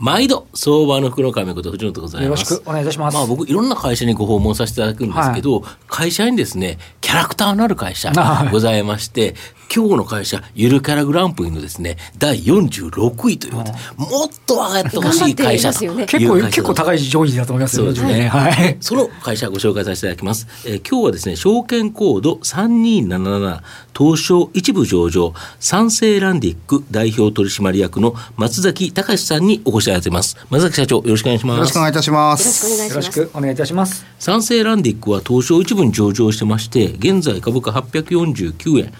毎度、相場の福の神こと藤本でございます。よろしくお願いいたします。まあ僕、いろんな会社にご訪問させていただくんですけど、はい、会社にですね、キャラクターのある会社 ございまして、今日の会社、ゆるキャラグランプリのですね、第46位ということで、もっと上がってほしい会社という結構、結構高い上位だと思いますよね。はい。その会社ご紹介させていただきます。えー、今日はですね、証券コード3277、東証一部上場、三成ランディック代表取締役の松崎隆さんにお越しいただいてます。松崎社長、よろしくお願いします。よろしくお願いいたします。よろしくお願いいたします。三成ランディックは東証一部に上場してまして、現在株価849円。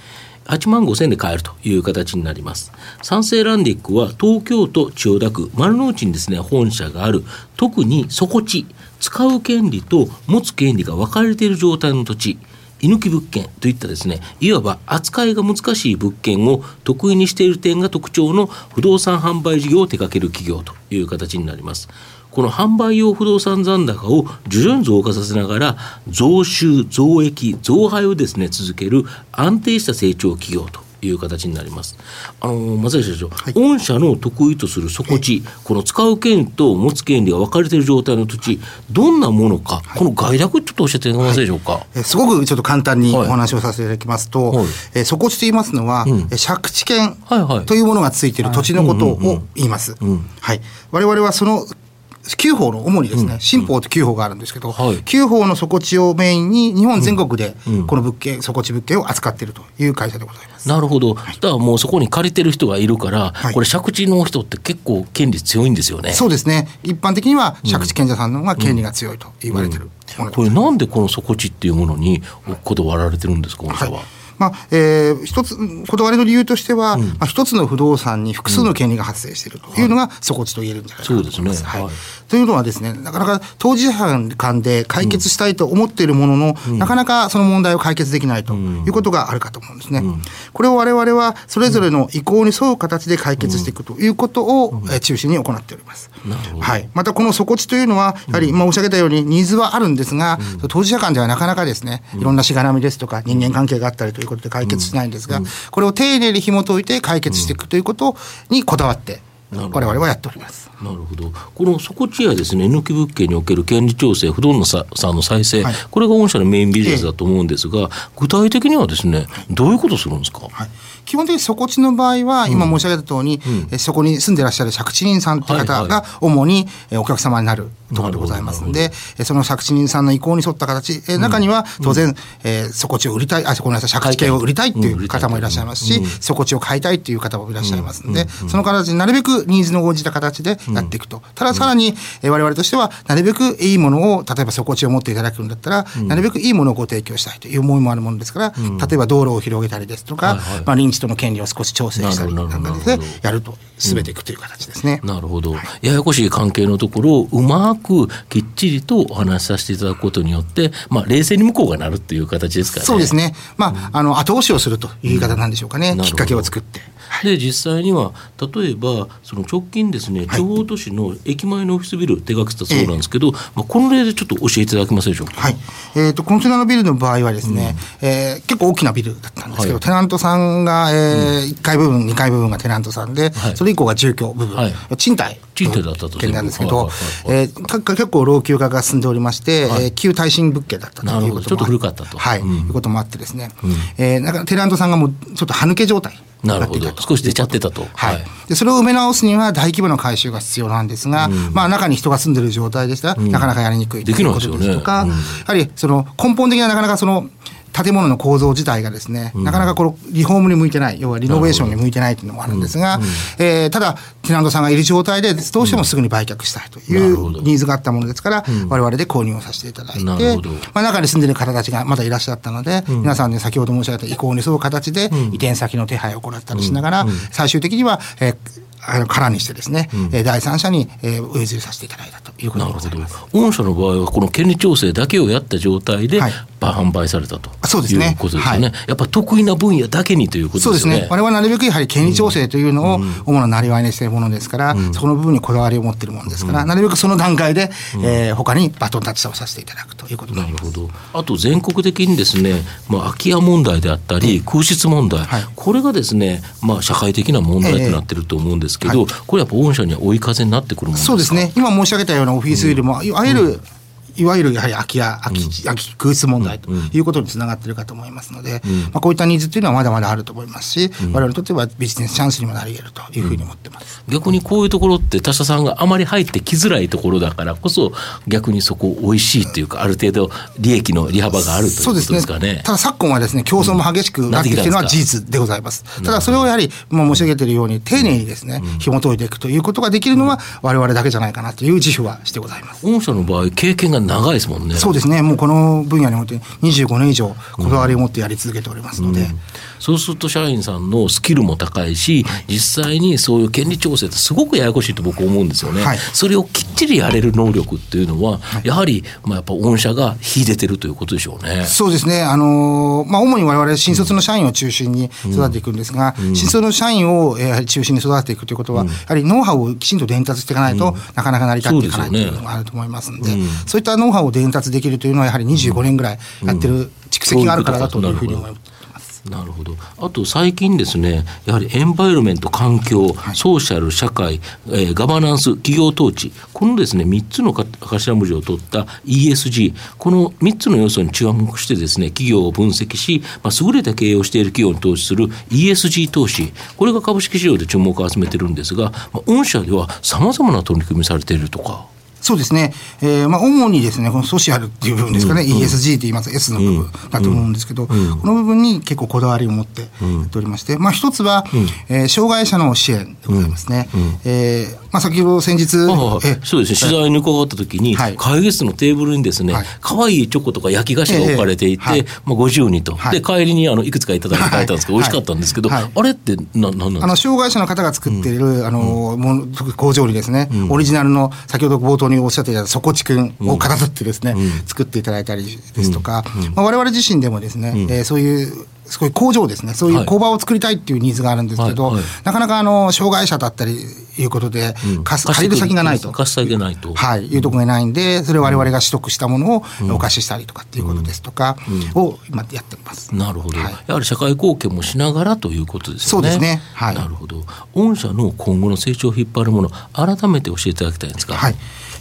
8万5千で買えるという形になります。三成ランディックは東京都千代田区丸の内にですね、本社がある、特に底地、使う権利と持つ権利が分かれている状態の土地、居抜き物件といったですね、いわば扱いが難しい物件を得意にしている点が特徴の不動産販売事業を手掛ける企業という形になります。この販売用不動産残高を徐々に増加させながら増収増益増配をですね続ける安定した成長企業という形になります。あの松崎社長、はい、御社の得意とする底地、この使う権と持つ権利が分かれている状態の土地、どんなものか、この概略ちょっと教えていただけますでしょうか？えすごくちょっと簡単にお話をさせていただきますと、はい、え底地と言いますのは、うん、借地権というものがついている土地のことを言います。はい。我々はその9法の主にですね、新法って9法があるんですけど、はい、9法の底地をメインに日本全国でこの物件、底地物件を扱っているという会社でございます。なるほど。だからもうそこに借りてる人がいるから、はい、これ借地の人って結構権利強いんですよね。そうですね。一般的には借地権者さんの方が権利が強いと言われてる、うん。うん、これなんでこの底地っていうものにこだわられてるんですか、御社は。はいまあえー、一つこだわりの理由としては、うん、まあ、一つの不動産に複数の権利が発生しているというのが底地と言えるんじゃないかと思います。はい、はい。というのはですね、なかなか当事者間で解決したいと思っているものの、うん、なかなかその問題を解決できないということがあるかと思うんですね。うん、これを我々はそれぞれの意向に沿う形で解決していくということを中心に行っております。はい。またこの底地というのは、やはり今申し上げたようにニーズはあるんですが、当事者間ではなかなかですね、いろんなしがらみですとか人間関係があったりということで解決しないんですが、これを丁寧に紐解いて解決していくということにこだわって、我々はやっております。なるほど。この底地やですね、抜き物件における権利調整、不動産の再生、はい、これが御社のメインビジネスだと思うんですが、具体的にはですね、どういうことするんですか、はい基本的に底地の場合は、今申し上げた通り、うん、そこに住んでらっしゃる借地人さんという方が主にお客様になるところでございますので、その借地人さんの意向に沿った形、え中には当然、え底地を売りたい、あ、ごめんなさい、借地権を売りたいっていう方もいらっしゃいますし、底地を買いたいっていう方もいらっしゃいますので、その形になるべくニーズの応じた形でやっていくと。たださらに、え我々としては、なるべくいいものを、例えば底地を持っていただくんだったら、なるべくいいものをご提供したいという思いもあるものですから、例えば道路を広げたりですとか、まあ、臨地との権利を少し調整したりなんかでやると、進めていくという形ですね。なるほど。ややこしい関係のところをうまくきっちりとお話しさせていただくことによって、まあ、冷静に向こうがなるっていう形ですかね。そうですね。まあ、あの、後押しをするという言い方なんでしょうかね。きっかけを作って。で実際には例えばその直近ですね地方都市の駅前のオフィスビル手がけたそうなんですけど、えー、まあ、この例でちょっと教えていただけますでしょうか？はい。えーと、こののビルの場合はですね、うん、えー、結構大きなビルだったんですけど、はい、テナントさんが、えー、1階部分2階部分がテナントさんで、はい、それ以降が住居部分、はい、賃貸賃貸だったと件なんですけど、えー、結構老朽化が進んでおりまして、はい、えー、旧耐震物件だったということもちょっと古かったと、はい、うん、いうこともあってですね、うん、えー、なんかテナントさんがもうちょっと歯抜け状態なるほど少し出ちゃってたと、はい、でそれを埋め直すには大規模な改修が必要なんですが、うん、まあ、中に人が住んでる状態でしたら、なかなかやりにくいということですとか、やはりその根本的ななかなかその建物の構造自体がですね、なかなかこのリフォームに向いてない、要はリノベーションに向いてないというのもあるんですが、えー、ただ、テナントさんがいる状態で、どうしてもすぐに売却したいというニーズがあったものですから、われわれで購入をさせていただいて、まあ、中に住んでる方たちがまだいらっしゃったので、皆さんね、先ほど申し上げた移行に沿う形で移転先の手配を行ったりしながら、最終的には、えーあの空にしてですね、うん、第三者に、えー、お譲りさせていただいたということでございます。御社の場合はこの権利調整だけをやった状態で、はい。販売されたと。そうですね。いうことですよね、はい、やっぱ得意な分野だけにということですね。そうですね。我々なるべくやはり権利調整というのを主ななりわいにしているものですから、うん、そこの部分にこだわりを持っているものですから、うん、なるべくその段階で、うん、えー、他にバトンタッチをさせていただくということなるほど。あと全国的にですね、まあ、空き家問題であったり、空室問題、はい、これがですね、まあ、社会的な問題となっていると思うんですけど、えーはい、これやっぱ御社には追い風になってくるものですか？そうですね。今申し上げたようなオフィスビルも、いわゆる、いわゆるやはり空き家、空き,、空き空室問題ということにつながっているかと思いますので、まあ、こういったニーズというのはまだまだあると思いますし、われわれにとってはビジネスチャンスにもなり得るというふうに思ってます、逆にこういうところって他社さんがあまり入ってきづらいところだからこそ逆にそこ美味しいというかある程度利益の利幅があるということですかね。ねただ昨今はですね競争も激しくなってきているのは事実でございます。ただそれをやはりもう申し上げているように丁寧にですね、紐解いていくということができるのは我々だけじゃないかなという自負はしてございます。御社の場合経験が長いですもんね。そうですね。もうこの分野において25年以上こだわりを持ってやり続けておりますので、うん、そうすると社員さんのスキルも高いし実際にそういう権利調整ってすごくややこしいと僕思うんですよね、はい、それをきっちりやれる能力っていうのは、はい、やはり、まあ、やっぱ御社が秀でてるということでしょうね。そうですね。あのまあ主に我々新卒の社員を中心に育てていくんですが、うん。うん、新卒の社員をやはり中心に育てていくということは、やはりノウハウをきちんと伝達していかないと、なかなか成り立っていかないというのがあると思いますので、そういったノウハウを伝達できるというのはやはり25年ぐらいやってる蓄積があるからだというふうに思います。なるほど。あと最近ですねやはりエンバイロメント環境、はい、ソーシャル社会、えー、ガバナンス企業統治このですね3つの頭文字を取った ESG この3つの要素に注目してですね企業を分析し、まあ、優れた経営をしている企業に投資する ESG 投資これが株式市場で注目を集めてるんですが、まあ、御社ではさまざまな取り組みされているとかそうですね、えーまあ、主にですねこのソシャルっていう部分ですかね、うん、ESG と言います。S の部分だと思うんですけど、うん、この部分に結構こだわりを持ってやっておりまして、まあ、一つは、うん、えー、障害者の支援でございますね。うん。えーまあ、先ほど先日、そうですね取材に伺った時に、はい、会議室のテーブルにですね、はい、可愛いチョコとか焼き菓子が置かれていて、えーはい、まあ、50人と、で帰りにあのいくつかいただいて帰ったんですけど、美味しかったんですけど、あれってななんなんですか？あの障害者の方が作っている、あのも工場にですね、オリジナルの先ほど冒頭におっしゃっていた底地君をかたどってですね、作っていただいたりですとか、まあ、我々自身でもですね、えー、そういうそういう工場ですね、そういう工場を作りたいっていうニーズがあるんですけど、はい。はい、なかなかあの障害者だったりいうことで、うん、借りる先がないと。貸し先がないと。はい、いうところがないんで、それを我々が取得したものをお貸ししたりとかっていうことですとか、を今やってます。なるほど、はい、やはり社会貢献もしながらということですよね。そうですね。はい。なるほど。御社の今後の成長を引っ張るもの、改めて教えていただきたいんですか。はい。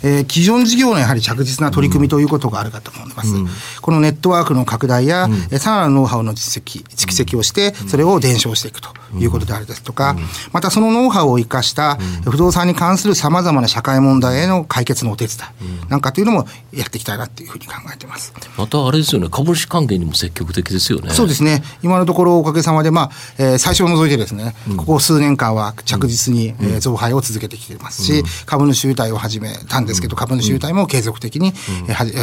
えー、既存事業のやはり着実な取り組みということがあるかと思います。うん、このネットワークの拡大や、うん、さらなるノウハウの実績、蓄積をして、それを伝承していくということであるですとか、またそのノウハウを生かした不動産に関するさまざまな社会問題への解決のお手伝いなんかというのもやっていきたいなというふうに考えてます。またあれですよね、株主還元にも積極的ですよね。そうですね。今のところおかげさまで、まあ、えー、最初を除いてですね、ここ数年間は着実に、えー、増配を続けてきていますし、株主優待を始めたんですけど、株主優待も継続的に、うん、はじ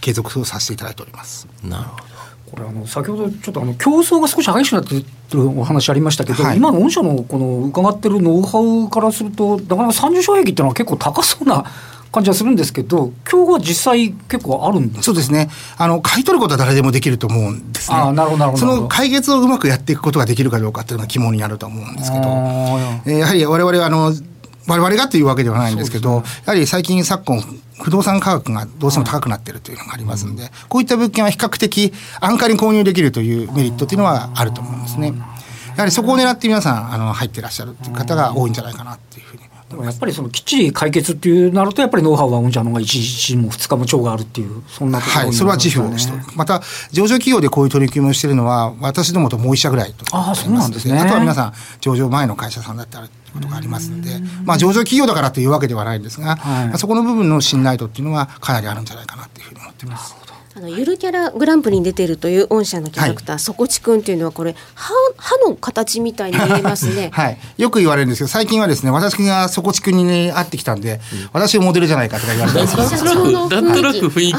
継続させていただいております。なるほどこれあの先ほどちょっとあの競争が少し激しくなってるお話ありましたけど、はい、今の御社のこの伺ってるノウハウからするとなかなか30障壁っていうのは結構高そうな感じはするんですけど、今日は実際結構あるんですそうですね。あの、買い取ることは誰でもできると思うんですね。あなるほど、なるほど。その解決をうまくやっていくことができるかどうかっていうのが肝になると思うんですけど、えー、やはり我々はあの、我々がというわけではないんですけど、ね、やはり最近昨今、不動産価格がどうしても高くなっているというのがありますので、こういった物件は比較的安価に購入できるというメリットというのはあると思うんですね。やはりそこを狙って皆さんあの入ってらっしゃるという方が多いんじゃないかなっていうふうに。でもやっぱりそのきっちり解決っていうなるとやっぱりノウハウはうんちゃんのが1日も2日も超があるっていうそんなところ、はい、それは自負をしてまた上場企業でこういう取り組みをしているのは私どもともう一社ぐらいとああそうなんですね。あとは皆さん上場前の会社さんだったらことがありますので、まあ、上場企業だからというわけではないんですが、はい、そこの部分の信頼度っていうのはかなりあるんじゃないかなというふうに思っています。あのゆるキャラグランプリに出てるという御社のキャラクター、はい、底地くんっていうのはこれ歯歯の形みたいに見えますね。はい。よく言われるんですけど最近はですね私が底地くんに、ね、会ってきたんで、うん、私モデルじゃないかとか言われてます。なんとなくなんとなく雰囲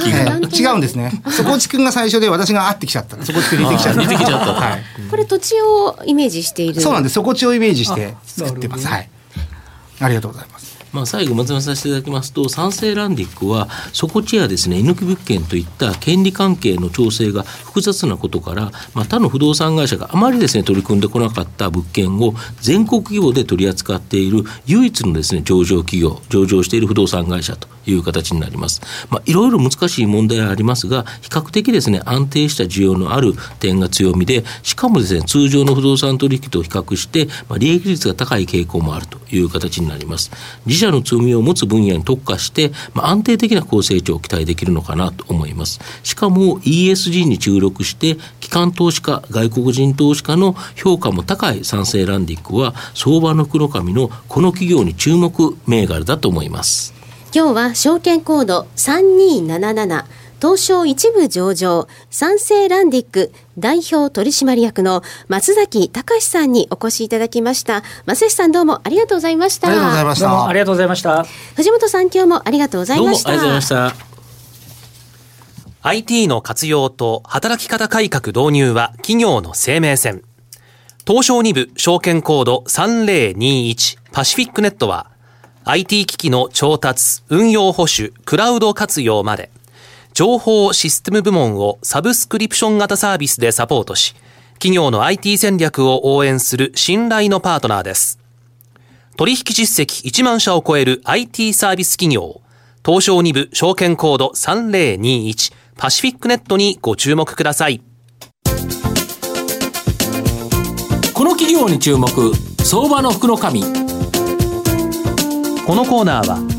気が、違うんですね。底地くんが最初で私が会ってきちゃった。底地くん似てきちゃった。似てきちゃった。はい。これ土地をイメージしている。そうなんです。底地をイメージして作ってます。はい。ありがとうございます。まあ、最後まとめさせていただきますと賛成ランディックは底地やですね居抜き物件といった権利関係の調整が複雑なことから、まあ、他の不動産会社があまりですね取り組んでこなかった物件を全国規模で取り扱っている唯一のですね上場企業上場している不動産会社という形になります。まあ、いろいろ難しい問題はありますが、比較的ですね、安定した需要のある点が強みで、しかもですね、通常の不動産取引と比較して、まあ、利益率が高い傾向もあるという形になります。自社の強みを持つ分野に特化して、まあ、安定的な高成長を期待できるのかなと思います。しかも ESG に注力して、機関投資家、外国人投資家の評価も高い賛成ランディックは、相場の黒髪のこの企業に注目銘柄だと思います。今日は証券コード3277東証一部上場三成ランディック代表取締役の松崎隆さんにお越しいただきました。松崎さんどうもありがとうございました。ありがとうございました。ありがとうございました。藤本さん今日もありがとうございました。ありがとうございました。IT の活用と働き方改革導入は企業の生命線。東証2部証券コード3021パシフィックネットは IT 機器の調達、運用保守、クラウド活用まで、情報システム部門をサブスクリプション型サービスでサポートし、企業の IT 戦略を応援する信頼のパートナーです。取引実績1万社を超える IT サービス企業、東証2部証券コード3021パシフィックネットにご注目ください。この企業に注目、相場の福の神。このコーナーは